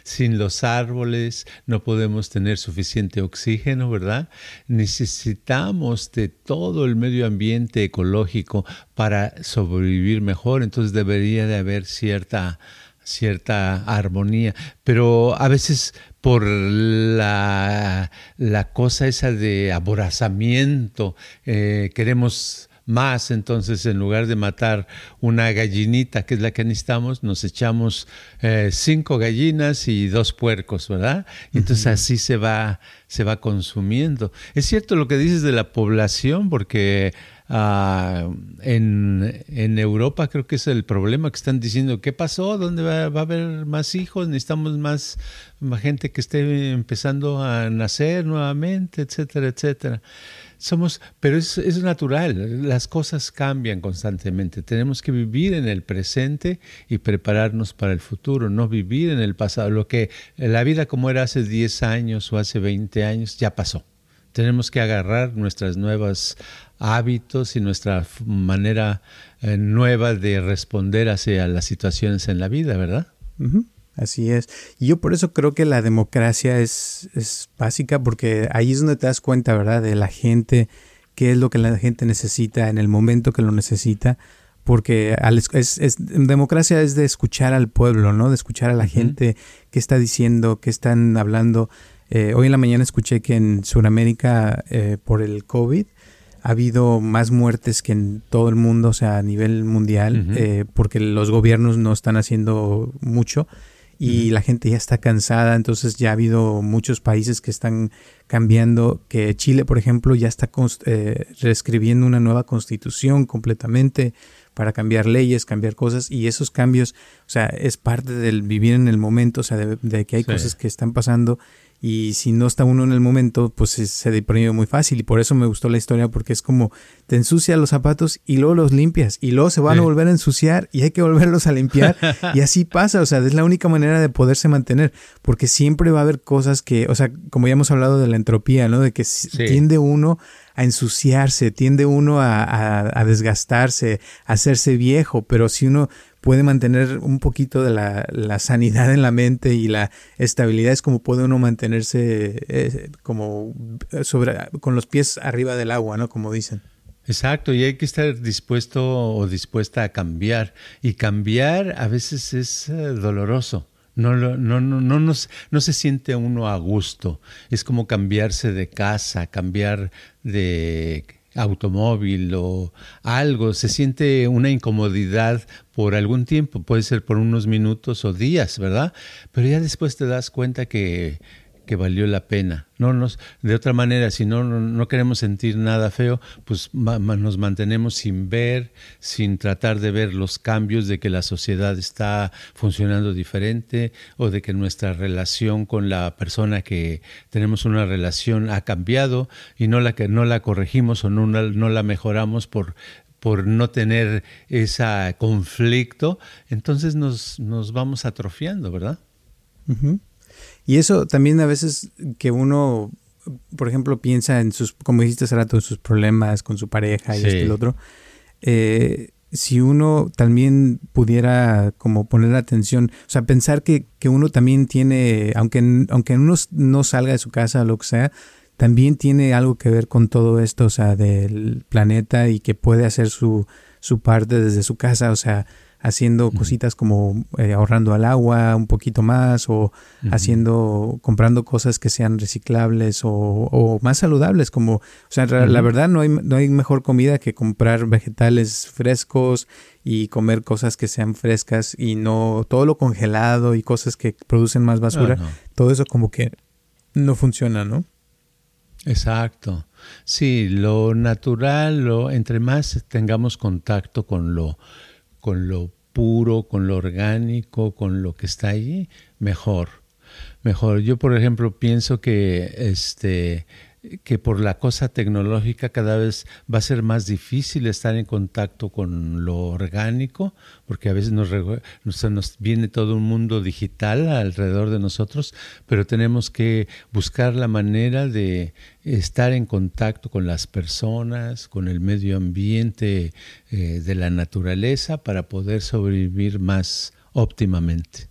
Sin los árboles no podemos tener suficiente oxígeno, ¿verdad? Necesitamos de todo el medio ambiente ecológico para sobrevivir mejor, entonces debería de haber cierta cierta armonía, pero a veces por la, la cosa esa de aborazamiento, eh, queremos más, entonces en lugar de matar una gallinita, que es la que necesitamos, nos echamos eh, cinco gallinas y dos puercos, ¿verdad? Y entonces así se va, se va consumiendo. Es cierto lo que dices de la población, porque ah, en, en, Europa creo que es el problema que están diciendo, ¿qué pasó? ¿Dónde va, va a haber más hijos? Necesitamos más, más gente que esté empezando a nacer nuevamente, etcétera, etcétera. Somos, pero es, es, natural, las cosas cambian constantemente. Tenemos que vivir en el presente y prepararnos para el futuro, no vivir en el pasado. Lo que la vida como era hace 10 años o hace 20 años ya pasó. Tenemos que agarrar nuestros nuevos hábitos y nuestra manera eh, nueva de responder hacia las situaciones en la vida, ¿verdad? Así es. Y yo por eso creo que la democracia es, es básica porque ahí es donde te das cuenta, ¿verdad? De la gente, qué es lo que la gente necesita en el momento que lo necesita. Porque es, es, democracia es de escuchar al pueblo, ¿no? De escuchar a la gente, qué está diciendo, qué están hablando. Eh, hoy en la mañana escuché que en Sudamérica, eh, por el COVID, ha habido más muertes que en todo el mundo, o sea, a nivel mundial, eh, porque los gobiernos no están haciendo mucho y la gente ya está cansada, entonces ya ha habido muchos países que están cambiando, que Chile, por ejemplo, ya está eh, reescribiendo una nueva constitución completamente para cambiar leyes, cambiar cosas, y esos cambios, o sea, es parte del vivir en el momento, o sea, de, que hay cosas que están pasando y si no está uno en el momento, pues se deprime muy fácil. Y por eso me gustó la historia, porque es como te ensucias los zapatos y luego los limpias. Y luego se van a volver a ensuciar y hay que volverlos a limpiar. y así pasa. O sea, es la única manera de poderse mantener. Porque siempre va a haber cosas que, o sea, como ya hemos hablado de la entropía, ¿no? De que tiende uno a ensuciarse, tiende uno a, a, a desgastarse, a hacerse viejo. Pero si uno puede mantener un poquito de la, sanidad en la mente y la estabilidad es como puede uno mantenerse eh, como con los pies arriba del agua, ¿no? Como dicen. Exacto, y hay que estar dispuesto o dispuesta a cambiar. Y cambiar a veces es eh, doloroso. No, no, no, no, no se siente uno a gusto. Es como cambiarse de casa, cambiar de automóvil o algo, se siente una incomodidad por algún tiempo, puede ser por unos minutos o días, ¿verdad? Pero ya después te das cuenta que que valió la pena. No nos, de otra manera, si no, no, queremos sentir nada feo, pues nos mantenemos sin ver, sin tratar de ver los cambios de que la sociedad está funcionando diferente o de que nuestra relación con la persona que tenemos una relación ha cambiado y no la que no la corregimos o no, no la mejoramos por por no tener ese conflicto, entonces nos, nos vamos atrofiando, ¿verdad? Y eso también a veces que uno, por ejemplo, piensa en sus, como dijiste hace rato, en sus problemas con su pareja y esto y lo otro. Eh, si uno también pudiera como poner atención, o sea, pensar que, que uno también tiene, aunque, aunque uno no salga de su casa o lo que sea, también tiene algo que ver con todo esto, o sea, del planeta y que puede hacer su, su parte desde su casa, o sea, haciendo cositas como eh, ahorrando al agua un poquito más o haciendo, comprando cosas que sean reciclables o, más saludables, como, o sea, la verdad no hay, no hay mejor comida que comprar vegetales frescos y comer cosas que sean frescas y no todo lo congelado y cosas que producen más basura, todo eso como que no funciona, ¿no? Exacto. Sí, lo natural, lo entre más tengamos contacto con lo con lo puro, con lo orgánico, con lo que está allí, mejor. Mejor. Yo, por ejemplo, pienso que este que por la cosa tecnológica cada vez va a ser más difícil estar en contacto con lo orgánico, porque a veces nos, nos, viene todo un mundo digital alrededor de nosotros, pero tenemos que buscar la manera de estar en contacto con las personas, con el medio ambiente eh, de la naturaleza para poder sobrevivir más óptimamente.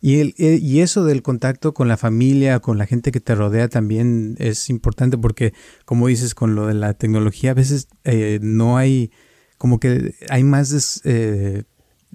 Y, el, eh, y eso del contacto con la familia, con la gente que te rodea también es importante porque, como dices, con lo de la tecnología, a veces eh, no hay, como que hay más eh,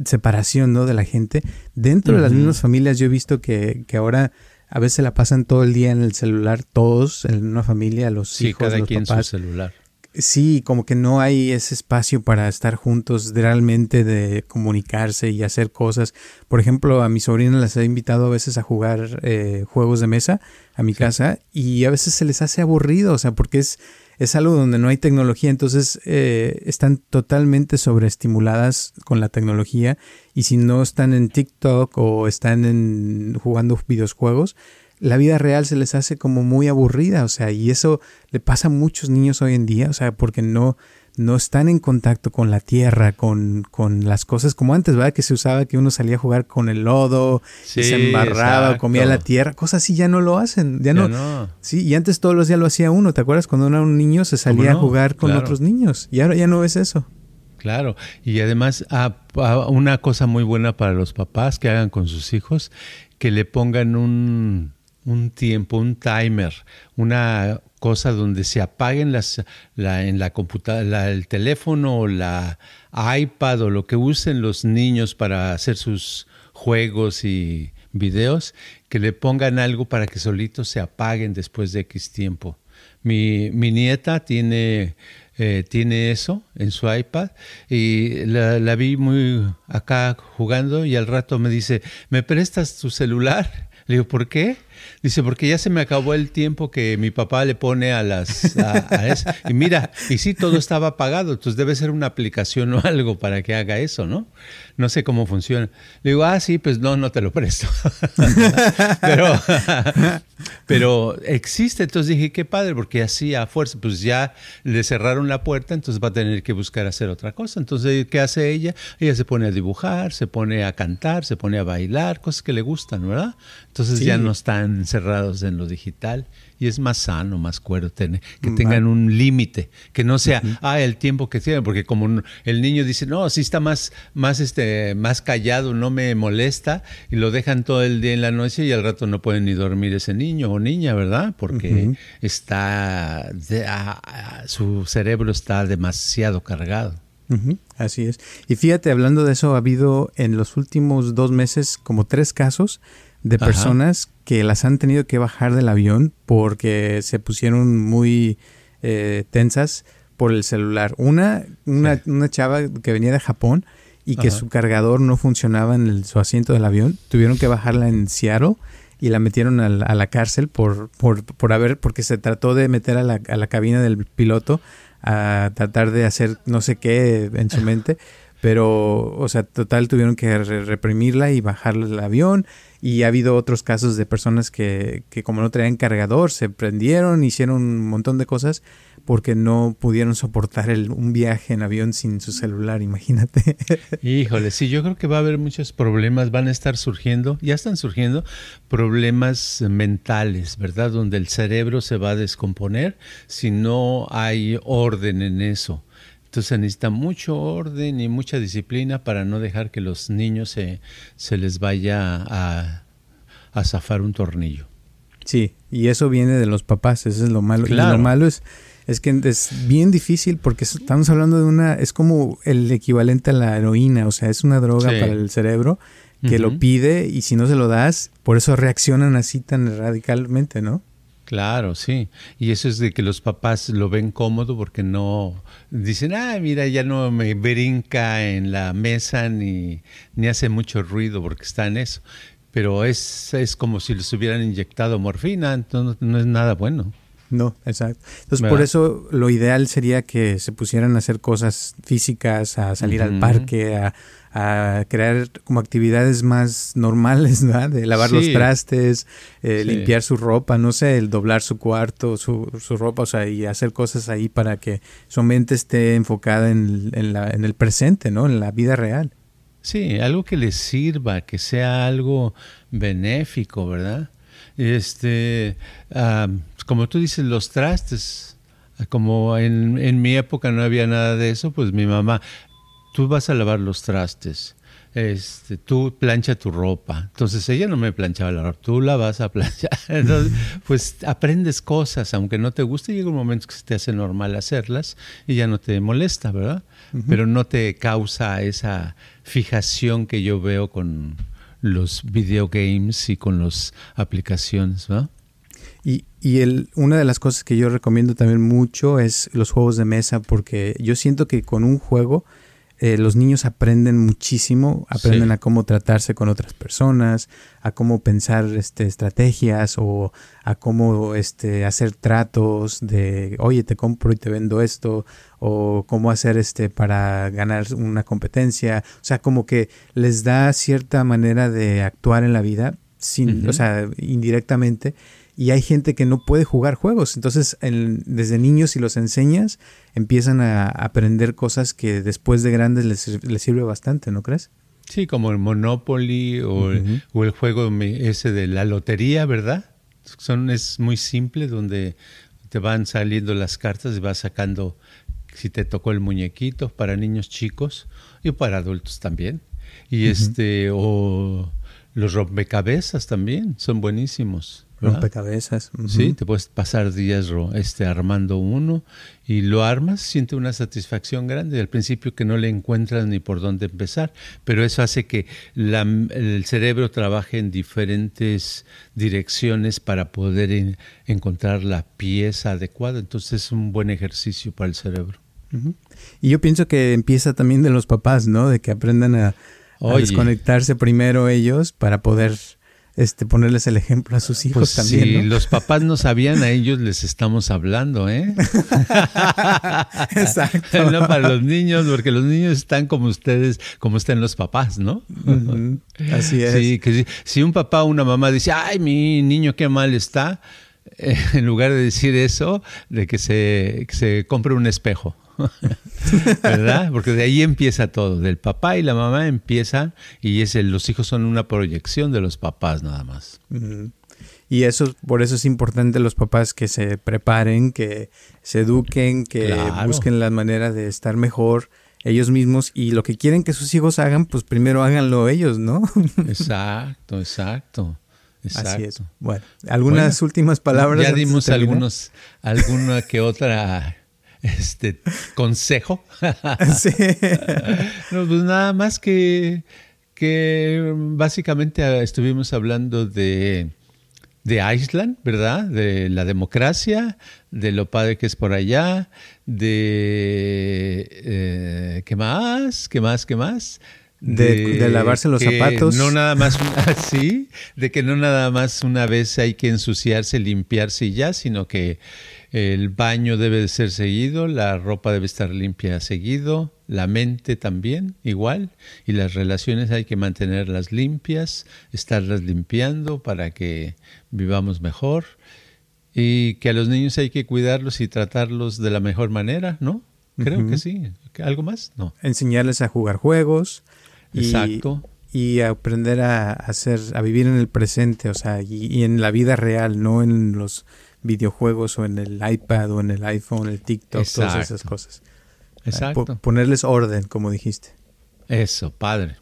separación ¿no? de la gente. Dentro de las mismas familias yo he visto que, que, ahora a veces la pasan todo el día en el celular, todos en una familia, los sí, hijos, cada los quien papás. Su celular. Sí, como que no hay ese espacio para estar juntos, realmente de comunicarse y hacer cosas. Por ejemplo, a mi sobrina las he invitado a veces a jugar eh, juegos de mesa a mi casa y a veces se les hace aburrido, o sea, porque es, es algo donde no hay tecnología, entonces eh, están totalmente sobreestimuladas con la tecnología y si no están en TikTok o están en, jugando videojuegos, la vida real se les hace como muy aburrida, o sea, y eso le pasa a muchos niños hoy en día, o sea, porque no, no están en contacto con la tierra, con, con las cosas como antes, ¿verdad? Que se usaba que uno salía a jugar con el lodo, se embarraba, comía la tierra, cosas así ya no lo hacen, ya, no, Sí, y antes todos los días lo hacía uno, ¿te acuerdas? Cuando uno era un niño se salía a jugar con otros niños, y ahora ya no ves eso. Claro, y además ah, ah, una cosa muy buena para los papás que hagan con sus hijos, que le pongan un un tiempo, un timer, una cosa donde se apaguen las, la, en la computadora, el teléfono o la iPad o lo que usen los niños para hacer sus juegos y videos, que le pongan algo para que solitos se apaguen después de X tiempo. Mi, mi nieta tiene, eh, tiene eso en su iPad y la, la vi muy acá jugando y al rato me dice, ¿me prestas tu celular? Le digo, ¿por qué? Dice, porque ya se me acabó el tiempo que mi papá le pone a las... A, Y mira, y sí, todo estaba apagado, entonces debe ser una aplicación o algo para que haga eso, ¿no? No sé cómo funciona. Le digo, ah, sí, pues no, no te lo presto. pero, Pero existe, entonces dije, qué padre, porque así a fuerza, pues ya le cerraron la puerta, entonces va a tener que buscar hacer otra cosa. Entonces, ¿qué hace ella? Ella se pone a dibujar, se pone a cantar, se pone a bailar, cosas que le gustan, ¿verdad? Entonces ya no están encerrados en lo digital y es más sano, más cuero, tener, que tengan un límite, que no sea, ah, el tiempo que tienen, porque como el niño dice, no, si está más, más, este, más callado, no me molesta, y lo dejan todo el día en la noche y al rato no pueden ni dormir ese niño o niña, ¿verdad? Porque está, su cerebro está demasiado cargado. así es. Y fíjate, hablando de eso, ha habido en los últimos dos meses como tres casos de personas que las han tenido que bajar del avión porque se pusieron muy eh, tensas por el celular. Una, una, una, chava que venía de Japón y que su cargador no funcionaba en su asiento del avión, tuvieron que bajarla en Seattle y la metieron a la, cárcel por, por, por, haber, porque se trató de meter a la, a la cabina del piloto a tratar de hacer no sé qué en su mente. Pero, o sea, total tuvieron que reprimirla y bajarla del avión y ha habido otros casos de personas que, que como no traían cargador, se prendieron, hicieron un montón de cosas porque no pudieron soportar el, un viaje en avión sin su celular, imagínate. Híjole, sí, yo creo que va a haber muchos problemas, van a estar surgiendo, ya están surgiendo problemas mentales, ¿verdad? Donde el cerebro se va a descomponer si no hay orden en eso. Entonces se necesita mucho orden y mucha disciplina para no dejar que los niños se, se les vaya a, a zafar un tornillo. Sí, y eso viene de los papás, eso es lo malo. Y lo malo es, es que es bien difícil porque estamos hablando de una, es como el equivalente a la heroína, o sea, es una droga para el cerebro que lo pide y si no se lo das, por eso reaccionan así tan radicalmente, ¿no? Claro, sí. Y eso es de que los papás lo ven cómodo porque no dicen, ah, mira, ya no me brinca en la mesa ni, ni hace mucho ruido porque está en eso. Pero es, es como si les hubieran inyectado morfina, entonces no es nada bueno. No, exacto. Entonces, por eso lo ideal sería que se pusieran a hacer cosas físicas, a salir al parque, a, a crear como actividades más normales, ¿verdad? De lavar los trastes, eh, limpiar su ropa, no sé, el doblar su cuarto, su, su, ropa, o sea, y hacer cosas ahí para que su mente esté enfocada en, en, la, en el presente, ¿no? En la vida real. Sí, algo que les sirva, que sea algo benéfico, ¿verdad? Este, como tú dices, los trastes, como en, en mi época no había nada de eso, pues mi mamá, tú vas a lavar los trastes, este, tú plancha tu ropa. Entonces ella no me planchaba la ropa, tú la vas a planchar. Entonces, pues aprendes cosas, aunque no te guste, llega un momento que se te hace normal hacerlas y ya no te molesta, ¿verdad? Pero no te causa esa fijación que yo veo con los videogames y con las aplicaciones, ¿verdad? Y, y el, una de las cosas que yo recomiendo también mucho es los juegos de mesa, porque yo siento que con un juego eh, los niños aprenden muchísimo, aprenden a cómo tratarse con otras personas, a cómo pensar este, estrategias o a cómo este, hacer tratos de, oye, te compro y te vendo esto, o cómo hacer este para ganar una competencia. O sea, como que les da cierta manera de actuar en la vida, sin, o sea, indirectamente y hay gente que no puede jugar juegos. Entonces, desde niños, si los enseñas, empiezan a aprender cosas que después de grandes les, les sirve bastante, ¿no crees? Sí, como el Monopoly o, el, juego ese de la lotería, ¿verdad? Son, es muy simple, donde te van saliendo las cartas y vas sacando si te tocó el muñequito para niños chicos y para adultos también. Y este, o los rompecabezas también, son buenísimos. Rompecabezas. Sí, te puedes pasar días este, armando uno y lo armas, siente una satisfacción grande. Al principio que no le encuentras ni por dónde empezar, pero eso hace que el cerebro trabaje en diferentes direcciones para poder encontrar la pieza adecuada. Entonces es un buen ejercicio para el cerebro. Y yo pienso que empieza también de los papás, ¿no? De que aprendan a, a desconectarse primero ellos para poder este, ponerles el ejemplo a sus hijos pues también. Si los papás no sabían, a ellos les estamos hablando, ¿eh? Exacto. no para los niños, porque los niños están como ustedes, como están los papás, ¿no? Así es. Sí, que si, si, un papá o una mamá dice, ay, mi niño qué mal está, en lugar de decir eso, de que se, que se compre un espejo. ¿Verdad? Porque de ahí empieza todo. Del papá y la mamá empiezan y es el, los hijos son una proyección de los papás nada más. Y eso, por eso es importante los papás que se preparen, que se eduquen, que Claro. busquen la manera de estar mejor ellos mismos y lo que quieren que sus hijos hagan, pues primero háganlo ellos, ¿no? Exacto, exacto. Exacto. Así es. Bueno, algunas últimas palabras. Ya dimos algunos, alguna que otra este consejo. Sí. No, pues nada más que, que básicamente ah, estuvimos hablando de, de Iceland, ¿verdad? De la democracia, de lo padre que es por allá, de... eh, ¿Qué más? ¿Qué más? ¿Qué más? De- de lavarse los que zapatos. No nada más, una- sí, de que no nada más una vez hay que ensuciarse, limpiarse y ya, sino que el baño debe de ser seguido, la ropa debe estar limpia seguido, la mente también igual, y las relaciones hay que mantenerlas limpias, estarlas limpiando para que vivamos mejor, y que a los niños hay que cuidarlos y tratarlos de la mejor manera, ¿no? Creo que sí. ¿Algo más? No. Enseñarles a jugar juegos. y- Exacto. Y aprender a hacer, a vivir en el presente, o sea, y, y en la vida real, no en los videojuegos o en el iPad o en el iPhone, el TikTok, todas esas Exacto. cosas. Exacto. Po- ponerles orden, como dijiste. Eso, padre.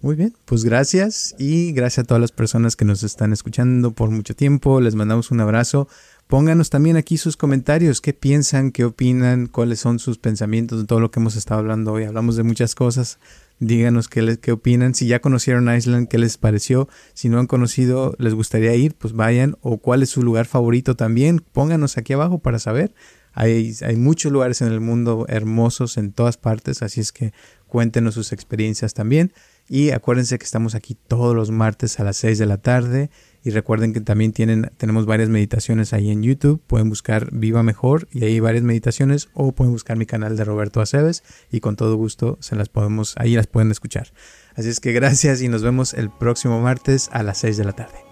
Muy bien, pues gracias y gracias a todas las personas que nos están escuchando por mucho tiempo. Les mandamos un abrazo. Pónganos también aquí sus comentarios, qué piensan, qué opinan, cuáles son sus pensamientos de todo lo que hemos estado hablando hoy. Hablamos de muchas cosas. Díganos qué, les- qué opinan. Si ya conocieron Iceland, qué les pareció. Si no han conocido, les gustaría ir, pues vayan. O cuál es su lugar favorito también. Pónganos aquí abajo para saber. Hay, hay muchos lugares en el mundo hermosos en todas partes, así es que cuéntenos sus experiencias también. Y acuérdense que estamos aquí todos los martes a las 6 de la tarde. Y recuerden que también tienen, tenemos varias meditaciones ahí en YouTube. Pueden buscar Viva Mejor y ahí hay varias meditaciones. O pueden buscar mi canal de Roberto Aceves y con todo gusto se las podemos, ahí las pueden escuchar. Así es que gracias y nos vemos el próximo martes a las 6 de la tarde.